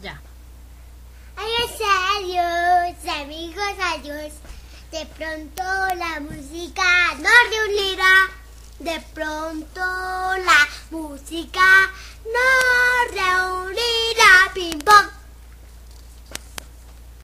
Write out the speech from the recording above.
Ya. Adiós, adiós, amigos, adiós. De pronto la música nos reunirá. De pronto la música nos